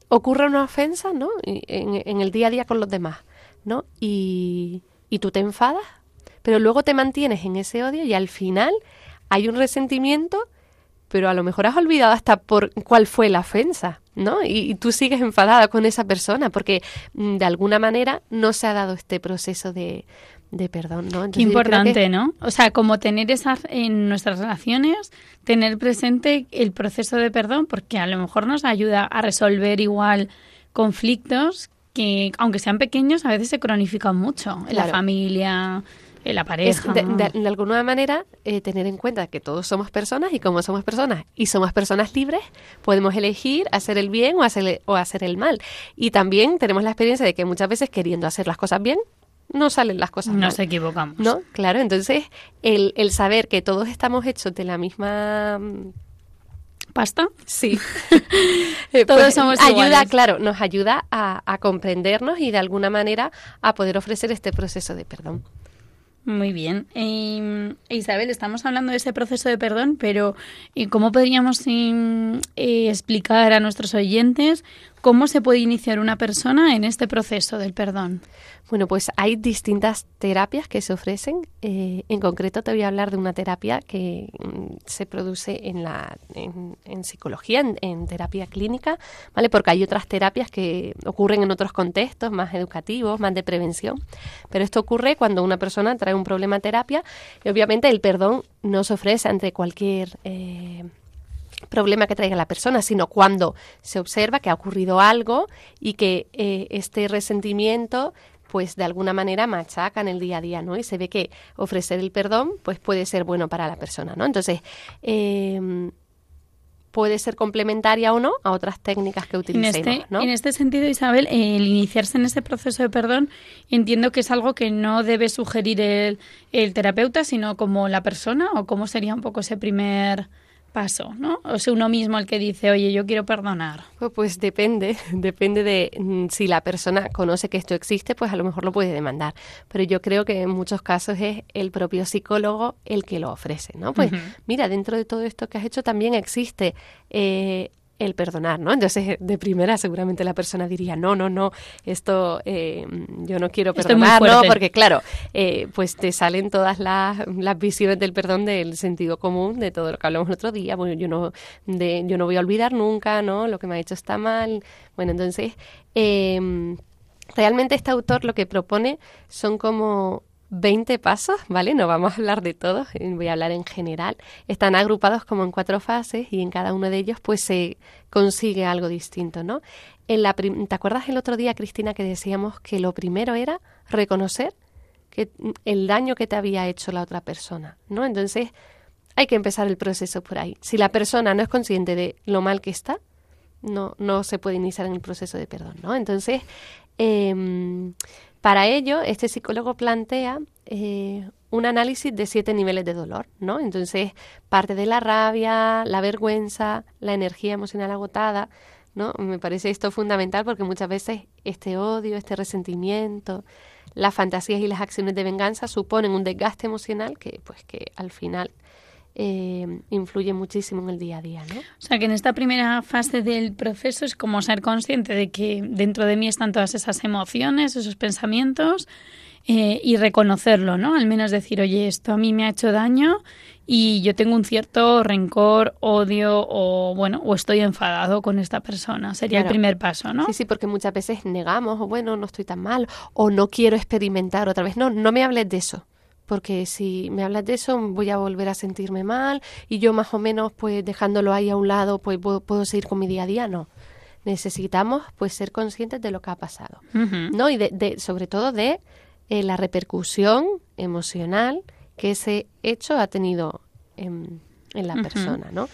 ocurre una ofensa, ¿no? En, en el día a día con los demás, ¿no? Y, y tú te enfadas, pero luego te mantienes en ese odio y al final hay un resentimiento, pero a lo mejor has olvidado hasta por cuál fue la ofensa, ¿no? Y, y tú sigues enfadada con esa persona porque mm, de alguna manera no se ha dado este proceso de, de perdón, ¿no? Qué Entonces, importante, que- ¿no? O sea, como tener esas en nuestras relaciones, tener presente el proceso de perdón, porque a lo mejor nos ayuda a resolver igual conflictos que, aunque sean pequeños, a veces se cronifican mucho en la familia, en la Es pareja. de, de- de alguna manera eh, tener en cuenta que todos somos personas y como somos personas y somos personas libres, podemos elegir hacer el bien o hacer, o hacer el mal. Y también tenemos la experiencia de que muchas veces queriendo hacer las cosas bien, no salen las cosas mal. Nos equivocamos. ¿No? Claro, entonces el, el saber que todos estamos hechos de la misma mm, ¿Pasta? Sí. Eh, Todos somos ayuda, iguales. claro, nos ayuda a, a comprendernos y de alguna manera a poder ofrecer este proceso de perdón. Muy bien. Eh, Isabel, estamos hablando de ese proceso de perdón, pero ¿y ¿cómo podríamos em, eh, explicar a nuestros oyentes cómo se puede iniciar una persona en este proceso del perdón? Bueno, pues hay distintas terapias que se ofrecen. Eh, en concreto te voy a hablar de una terapia que mm, se produce en, la, en, psicología, en, en terapia clínica, ¿vale? Porque hay otras terapias que ocurren en otros contextos más educativos, más de prevención. Pero esto ocurre cuando una persona trae un problema a terapia y obviamente el perdón no se ofrece ante cualquier... eh, problema que traiga la persona, sino cuando se observa que ha ocurrido algo y que eh, este resentimiento pues de alguna manera machaca en el día a día, ¿no? Y se ve que ofrecer el perdón pues puede ser bueno para la persona, ¿no? Entonces, eh, puede ser complementaria o no a otras técnicas que En utilicemos, este, ¿no? en este sentido, Isabel, el iniciarse en ese proceso de perdón, entiendo que es algo que no debe sugerir el, el terapeuta, sino como la persona, o cómo sería un poco ese primer paso, ¿no? O sea, uno mismo el que dice, oye, yo quiero perdonar. Pues, pues depende, depende de mm, si la persona conoce que esto existe, pues a lo mejor lo puede demandar. Pero yo creo que en muchos casos es el propio psicólogo el que lo ofrece, ¿no? Pues mira, dentro de todo esto que has hecho también existe eh, el perdonar, ¿no? Entonces, de primera seguramente la persona diría, no, no, no, esto eh, yo no quiero perdonar, ¿no? Porque claro, eh, pues te salen todas las, las visiones del perdón del sentido común, de todo lo que hablamos el otro día, bueno, yo no, de, yo no voy a olvidar nunca, ¿no? Lo que me ha hecho está mal. Bueno, entonces, eh, realmente este autor lo que propone son como 20 pasos, ¿vale? No vamos a hablar de todos, eh, voy a hablar en general. Están agrupados como en cuatro fases y en cada uno de ellos pues se consigue algo distinto, ¿no? En la ¿Te acuerdas el otro día, Cristina, que decíamos que lo primero era reconocer que mm, el daño que te había hecho la otra persona, ¿no? Entonces hay que empezar el proceso por ahí. Si la persona no es consciente de lo mal que está, no, no se puede iniciar en el proceso de perdón, ¿no? Entonces, em, para ello, este psicólogo plantea eh, un análisis de siete niveles de dolor, ¿no? Entonces, parte de la rabia, la vergüenza, la energía emocional agotada, ¿no? Me parece esto fundamental porque muchas veces este odio, este resentimiento, las fantasías y las acciones de venganza suponen un desgaste emocional que, pues, que al final eh, influye muchísimo en el día a día, ¿no? O sea, que en esta primera fase del proceso es como ser consciente de que dentro de mí están todas esas emociones, esos pensamientos, eh, y reconocerlo, ¿no? Al menos decir, oye, esto a mí me ha hecho daño y yo tengo un cierto rencor, odio o, bueno, o estoy enfadado con esta persona. Sería el Claro. primer paso, ¿no? Sí, sí, porque muchas veces negamos, o bueno, no estoy tan mal, o no quiero experimentar otra vez. No, no me hables de eso, porque si me hablas de eso voy a volver a sentirme mal y yo más o menos, pues dejándolo ahí a un lado, pues puedo, puedo seguir con mi día a día. No, necesitamos pues ser conscientes de lo que ha pasado. ¿no? Y de, de- sobre todo de eh, la repercusión emocional que ese hecho ha tenido en, en la persona, ¿no?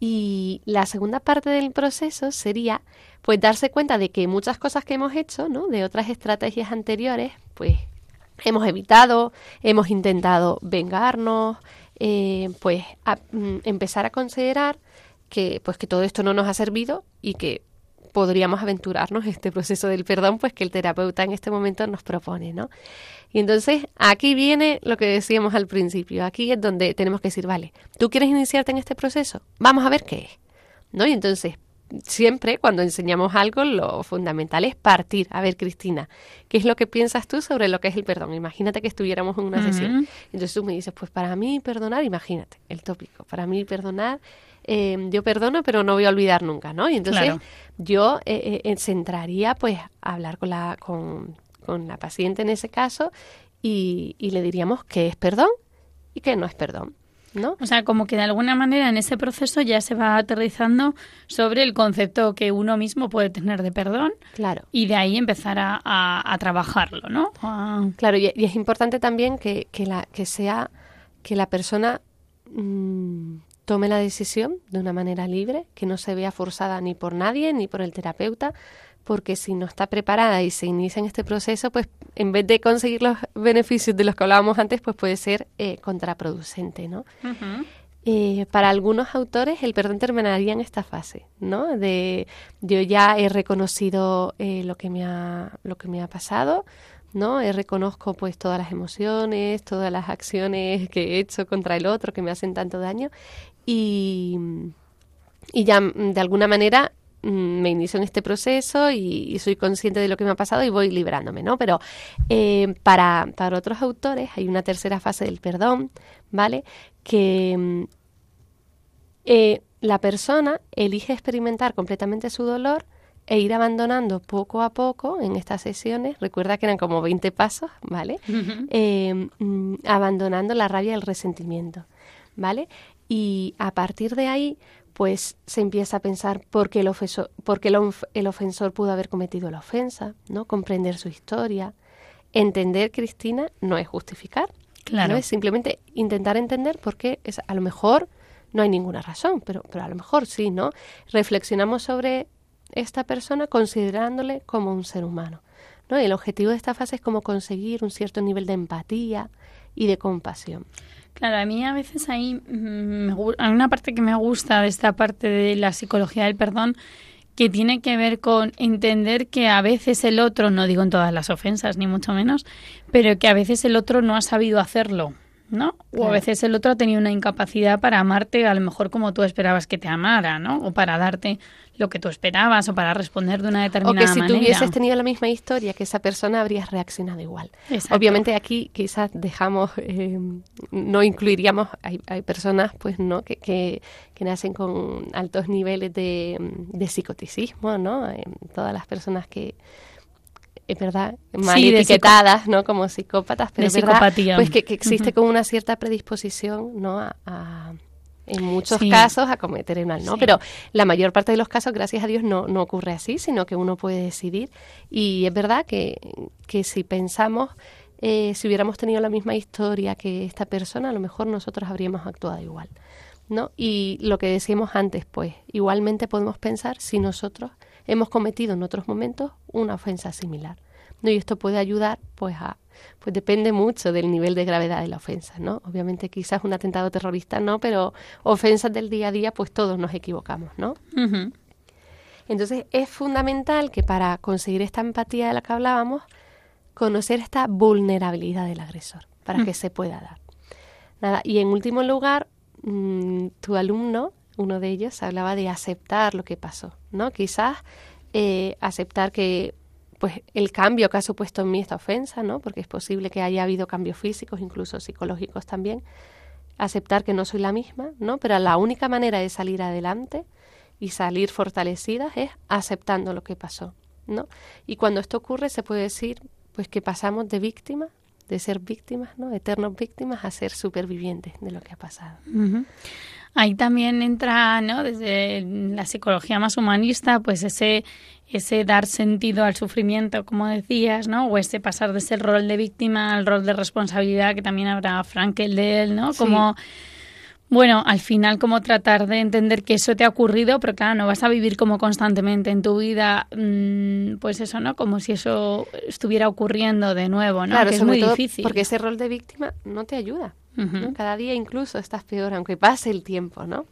Y la segunda parte del proceso sería pues darse cuenta de que muchas cosas que hemos hecho, ¿no? De otras estrategias anteriores, pues hemos evitado, hemos intentado vengarnos, eh, pues a- mm, empezar a considerar que pues que todo esto no nos ha servido y que podríamos aventurarnos en este proceso del perdón pues que el terapeuta en este momento nos propone, ¿no? Y entonces aquí viene lo que decíamos al principio, aquí es donde tenemos que decir, vale, ¿tú quieres iniciarte en este proceso? Vamos a ver qué es, ¿no? Y entonces siempre cuando enseñamos algo lo fundamental es partir. A ver, Cristina, ¿qué es lo que piensas tú sobre lo que es el perdón? Imagínate que estuviéramos en una sesión. Entonces tú me dices, pues para mí perdonar, imagínate, el tópico, para mí perdonar, eh, yo perdono pero no voy a olvidar nunca, ¿no? Y entonces Claro. yo eh, eh, centraría pues a hablar con la, con, con la paciente en ese caso y, y le diríamos qué es perdón y qué no es perdón, ¿no? O sea, como que de alguna manera en ese proceso ya se va aterrizando sobre el concepto que uno mismo puede tener de perdón Claro. y de ahí empezar a, a- a trabajarlo, ¿no? Claro, y, y es importante también que, que, la, que sea que la persona mm, tome la decisión de una manera libre, que no se vea forzada ni por nadie ni por el terapeuta, porque si no está preparada y se inicia en este proceso, pues en vez de conseguir los beneficios de los que hablábamos antes, pues puede ser eh, contraproducente, ¿no? Eh, para algunos autores el perdón terminaría en esta fase, ¿no? De yo ya he reconocido eh, lo que me ha lo que me ha pasado, ¿no? Eh, reconozco pues todas las emociones, todas las acciones que he hecho contra el otro que me hacen tanto daño y y ya mm, de alguna manera me inicio en este proceso y, y soy consciente de lo que me ha pasado y voy librándome, ¿no? Pero eh, para, para otros autores hay una tercera fase del perdón, ¿vale? Que mm, eh, la persona elige experimentar completamente su dolor e ir abandonando poco a poco en estas sesiones, recuerda que eran como 20 pasos, ¿vale? Eh, mm, abandonando la rabia y el resentimiento, ¿vale? Y a partir de ahí, pues se empieza a pensar por qué el ofensor, por qué el, of- el ofensor pudo haber cometido la ofensa, ¿no? Comprender su historia. Entender, Cristina, no es justificar, Claro. no es simplemente intentar entender por qué es, a lo mejor no hay ninguna razón, pero, pero a lo mejor sí, ¿no? Reflexionamos sobre esta persona considerándole como un ser humano. ¿no? Y el objetivo de esta fase es como conseguir un cierto nivel de empatía y de compasión. Claro, a mí a veces ahí mm, hay una parte que me gusta de esta parte de la psicología del perdón que tiene que ver con entender que a veces el otro, no digo en todas las ofensas ni mucho menos, pero que a veces el otro no ha sabido hacerlo, ¿no? O a veces el otro ha tenido una incapacidad para amarte a lo mejor como tú esperabas que te amara, ¿no? O para darte lo que tú esperabas o para responder de una O determinada que si manera. tú hubieses tenido la misma historia que esa persona, habrías reaccionado igual. Exacto. Obviamente aquí quizás dejamos, eh, no incluiríamos, hay, hay personas pues no que, que, que nacen con altos niveles de, de psicoticismo, ¿no? Eh, todas las personas que es verdad, mal Sí, etiquetadas, ¿no? Como psicópatas, pero de es verdad, psicopatía. pues que, que existe Ujú. como una cierta predisposición, ¿no? A, a- en muchos Sí. casos a cometer el mal, ¿no? Sí. Pero la mayor parte de los casos, gracias a Dios, no, no ocurre así, sino que uno puede decidir. Y es verdad que, que si pensamos, eh, si hubiéramos tenido la misma historia que esta persona, a lo mejor nosotros habríamos actuado igual, ¿no? Y lo que decíamos antes, pues, igualmente podemos pensar si nosotros hemos cometido en otros momentos una ofensa similar. ¿no? Y esto puede ayudar, pues, a, pues depende mucho del nivel de gravedad de la ofensa, ¿no? Obviamente quizás un atentado terrorista no, pero ofensas del día a día, pues todos nos equivocamos, ¿no? Entonces es fundamental que para conseguir esta empatía de la que hablábamos, conocer esta vulnerabilidad del agresor, para Mm. que se pueda dar. Nada, y en último lugar, mm, tu alumno, uno de ellos, hablaba de aceptar lo que pasó, ¿no? Quizás eh, aceptar que pues el cambio que ha supuesto en mí esta ofensa, ¿no? Porque es posible que haya habido cambios físicos, incluso psicológicos también. Aceptar que no soy la misma, ¿no? Pero la única manera de salir adelante y salir fortalecidas es aceptando lo que pasó, ¿no? Y cuando esto ocurre se puede decir pues que pasamos de víctimas, de ser víctimas, ¿no? Eternos víctimas a ser supervivientes de lo que ha pasado. Ahí también entra, ¿no? Desde la psicología más humanista, pues ese ese dar sentido al sufrimiento, como decías, ¿no? O ese pasar de ser rol de víctima al rol de responsabilidad, que también habrá Frankel de él, ¿no? Como bueno, al final como tratar de entender que eso te ha ocurrido, pero claro, no vas a vivir como constantemente en tu vida, mm, pues eso, ¿no? Como si eso estuviera ocurriendo de nuevo, ¿no? Claro, que es muy difícil. Porque ese rol de víctima no te ayuda. Cada día incluso estás peor, aunque pase el tiempo, ¿no?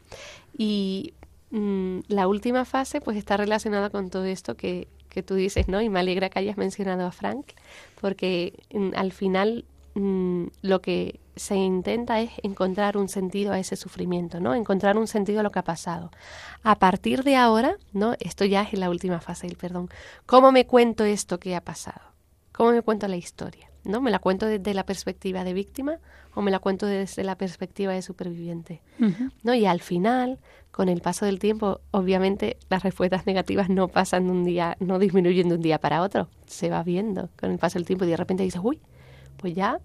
Y mm, la última fase pues está relacionada con todo esto que, que tú dices, ¿no? Y me alegra que hayas mencionado a Frank, porque mm, al final mm, lo que se intenta es encontrar un sentido a ese sufrimiento, ¿no? Encontrar un sentido a lo que ha pasado. A partir de ahora, ¿no? Esto ya es la última fase del perdón. ¿Cómo me cuento esto que ha pasado? ¿Cómo me cuento la historia? ¿No? ¿Me la cuento desde la perspectiva de víctima o me la cuento desde la perspectiva de superviviente? ¿no? Y al final, con el paso del tiempo, obviamente las respuestas negativas no pasan de un día, no disminuyen de un día para otro, se va viendo con el paso del tiempo y de repente dices, uy, pues ya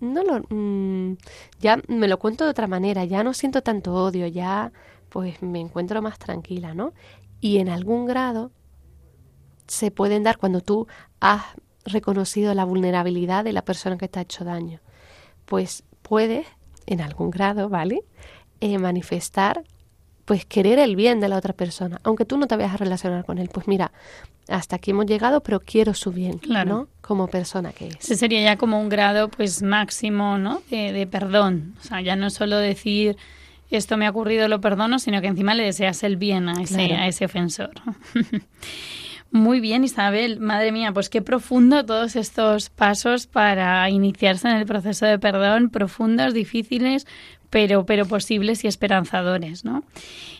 no lo, mm, ya me lo cuento de otra manera, ya no siento tanto odio, ya pues me encuentro más tranquila, ¿no? Y en algún grado se pueden dar cuando tú has reconocido la vulnerabilidad de la persona que te ha hecho daño, pues puedes, en algún grado, ¿vale? Eh, manifestar, pues querer el bien de la otra persona, aunque tú no te vayas a relacionar con él. Pues mira, hasta aquí hemos llegado, pero quiero su bien, Claro. ¿no? Como persona que es. Ese sería ya como un grado pues máximo, ¿no? De, de perdón. O sea, ya no solo decir esto me ha ocurrido, lo perdono, sino que encima le deseas el bien a ese, Claro. a ese ofensor. Muy bien, Isabel. Madre mía, pues qué profundo todos estos pasos para iniciarse en el proceso de perdón, profundos, difíciles, pero, pero posibles y esperanzadores, ¿no?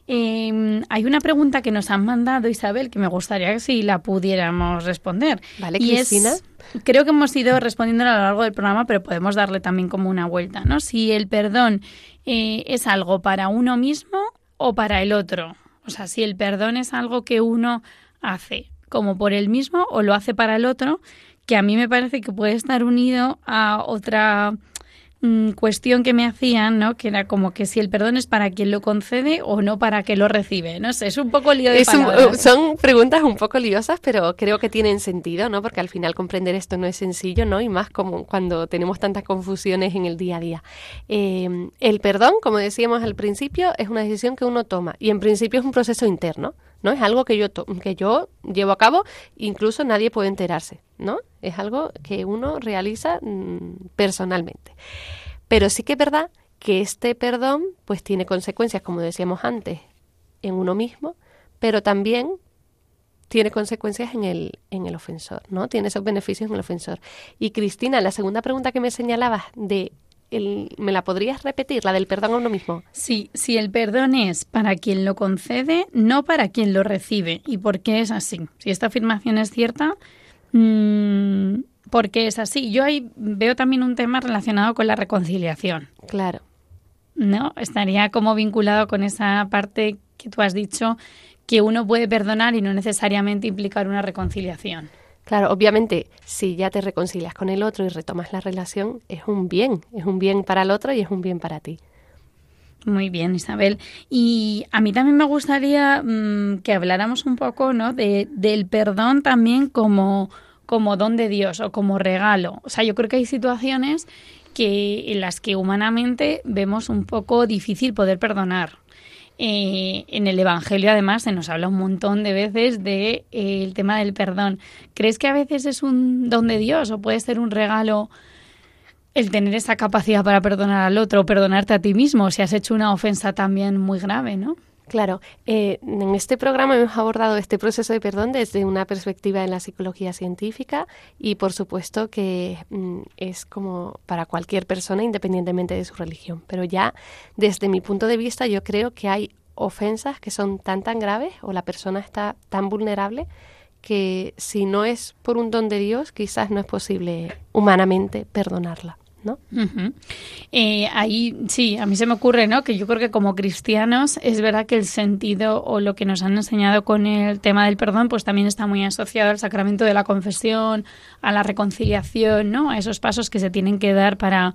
Eh, hay una pregunta que nos han mandado, Isabel, que me gustaría que si la pudiéramos responder. Vale, Y es- creo que hemos ido respondiendo a lo largo del programa, pero podemos darle también como una vuelta, ¿no? Si el perdón eh, es algo para uno mismo o para el otro. O sea, si el perdón es algo que uno hace como por él mismo o lo hace para el otro, que a mí me parece que puede estar unido a otra mm, cuestión que me hacían, ¿no? Que era como que si el perdón es para quien lo concede o no para quien lo recibe. No sé, es un poco lío de un- palabras. son preguntas un poco liosas, pero creo que tienen sentido, ¿no? Porque al final comprender esto no es sencillo, ¿no? Y más como cuando tenemos tantas confusiones en el día a día. Eh, el perdón, como decíamos al principio, es una decisión que uno toma y en principio es un proceso interno, ¿no? Es algo que yo, que yo llevo a cabo, incluso nadie puede enterarse, ¿no? Es algo que uno realiza mm, personalmente. Pero sí que es verdad que este perdón pues tiene consecuencias, como decíamos antes, en uno mismo, pero también tiene consecuencias en el, en el ofensor, ¿no? Tiene esos beneficios en el ofensor. Y Cristina, la segunda pregunta que me señalabas de el, ¿me la podrías repetir? La del perdón a uno mismo. Sí, si el perdón es para quien lo concede, no para quien lo recibe. ¿Y por qué es así? Si esta afirmación es cierta, mm, ¿por qué es así? Yo ahí veo también un tema relacionado con la reconciliación. Claro. ¿no? Estaría como vinculado con esa parte que tú has dicho, que uno puede perdonar y no necesariamente implicar una reconciliación. Claro, obviamente, si ya te reconcilias con el otro y retomas la relación, es un bien, es un bien para el otro y es un bien para ti. Muy bien, Isabel. Y a mí también me gustaría mm, que habláramos un poco ¿no? de, del perdón también como, como don de Dios o como regalo. O sea, yo creo que hay situaciones que, en las que humanamente vemos un poco difícil poder perdonar. Eh, en el Evangelio, además, se nos habla un montón de veces del de, el tema del perdón. ¿Crees que a veces es un don de Dios o puede ser un regalo el tener esa capacidad para perdonar al otro perdonarte a ti mismo si has hecho una ofensa también muy grave, ¿no? Claro, eh, en este programa hemos abordado este proceso de perdón desde una perspectiva de la psicología científica y por supuesto que mm, es como para cualquier persona independientemente de su religión. Pero ya desde mi punto de vista yo creo que hay ofensas que son tan tan graves o la persona está tan vulnerable que si no es por un don de Dios, quizás no es posible humanamente perdonarla. ¿No? Eh, ahí sí, a mí se me ocurre, ¿no? Que yo creo que como cristianos es verdad que el sentido o lo que nos han enseñado con el tema del perdón, pues también está muy asociado al sacramento de la confesión, a la reconciliación, ¿no? A esos pasos que se tienen que dar para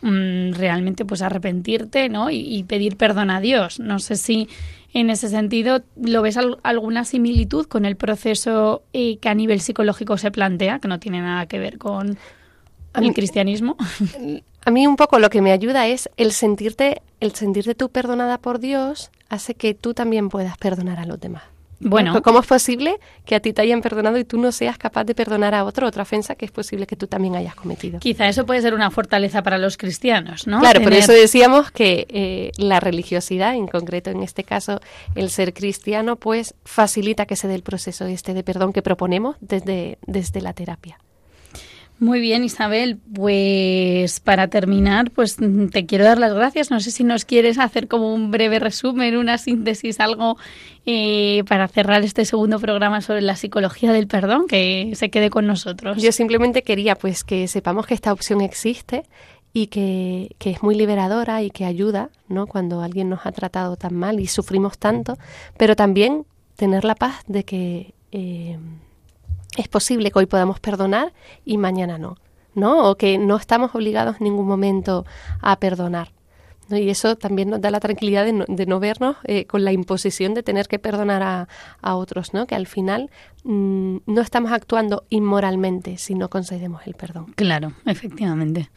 mm, realmente pues arrepentirte, ¿no? Y, pedir perdón a Dios. No sé si en ese sentido lo ves alguna similitud con el proceso eh, que a nivel psicológico se plantea, que no tiene nada que ver con el cristianismo. A mí un poco lo que me ayuda es el sentirte, el sentirte tú perdonada por Dios hace que tú también puedas perdonar a los demás. Bueno, ¿cómo es posible que a ti te hayan perdonado y tú no seas capaz de perdonar a otro otra ofensa que es posible que tú también hayas cometido? Quizá eso puede ser una fortaleza para los cristianos, ¿no? Claro, por eso decíamos que eh, la religiosidad, en concreto en este caso el ser cristiano, pues facilita que se dé el proceso este de perdón que proponemos desde, desde la terapia. Muy bien, Isabel. Pues para terminar, pues te quiero dar las gracias. No sé si nos quieres hacer como un breve resumen, una síntesis, algo eh, para cerrar este segundo programa sobre la psicología del perdón, que se quede con nosotros. Yo simplemente quería pues que sepamos que esta opción existe y que, que, es muy liberadora y que ayuda, ¿no? Cuando alguien nos ha tratado tan mal y sufrimos tanto, pero también tener la paz de que eh, es posible que hoy podamos perdonar y mañana no, ¿no? O que no estamos obligados en ningún momento a perdonar. Y eso también nos da la tranquilidad de no, vernos eh, con la imposición de tener que perdonar a, a otros, ¿no? Que al final mm, no estamos actuando inmoralmente si no concedemos el perdón. Claro, efectivamente.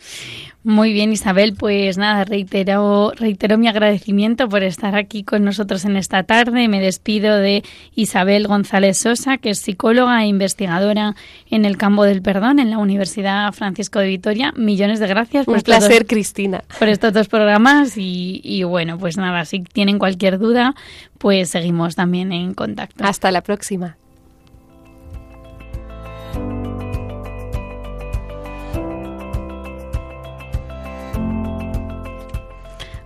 Muy bien, Isabel, pues nada, reitero, reitero mi agradecimiento por estar aquí con nosotros en esta tarde. Me despido de Isabel González Sosa, que es psicóloga e investigadora en el campo del perdón en la Universidad Francisco de Vitoria. Millones de gracias. por Un placer, Cristina. Por estos dos programas y, y bueno, pues nada, si tienen cualquier duda, pues seguimos también en contacto. Hasta la próxima.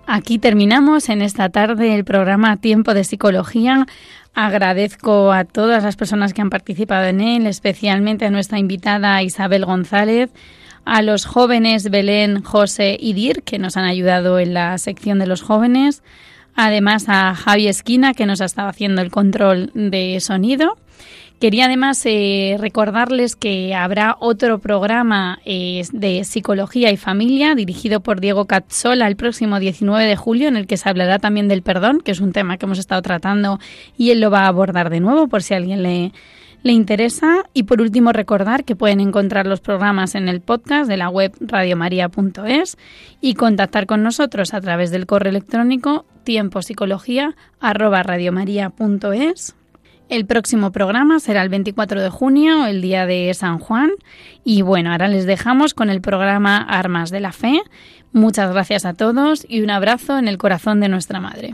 Aquí terminamos en esta tarde el programa Tiempo de Psicología. Agradezco a todas las personas que han participado en él, especialmente a nuestra invitada Isabel González, a los jóvenes Belén, José y Dir, que nos han ayudado en la sección de los jóvenes, además a Javi Esquina, que nos ha estado haciendo el control de sonido, Quería además eh, recordarles que habrá otro programa eh, de psicología y familia dirigido por Diego Cazzola el próximo 19 de julio en el que se hablará también del perdón, que es un tema que hemos estado tratando y él lo va a abordar de nuevo por si alguien le, le interesa. Y por último recordar que pueden encontrar los programas en el podcast de la web radiomaria.es y contactar con nosotros a través del correo electrónico tiempopsicología@radiomaria.es. El próximo programa será el 24 de junio, el día de San Juan. Y bueno, ahora les dejamos con el programa Armas de la Fe. Muchas gracias a todos y un abrazo en el corazón de nuestra Madre.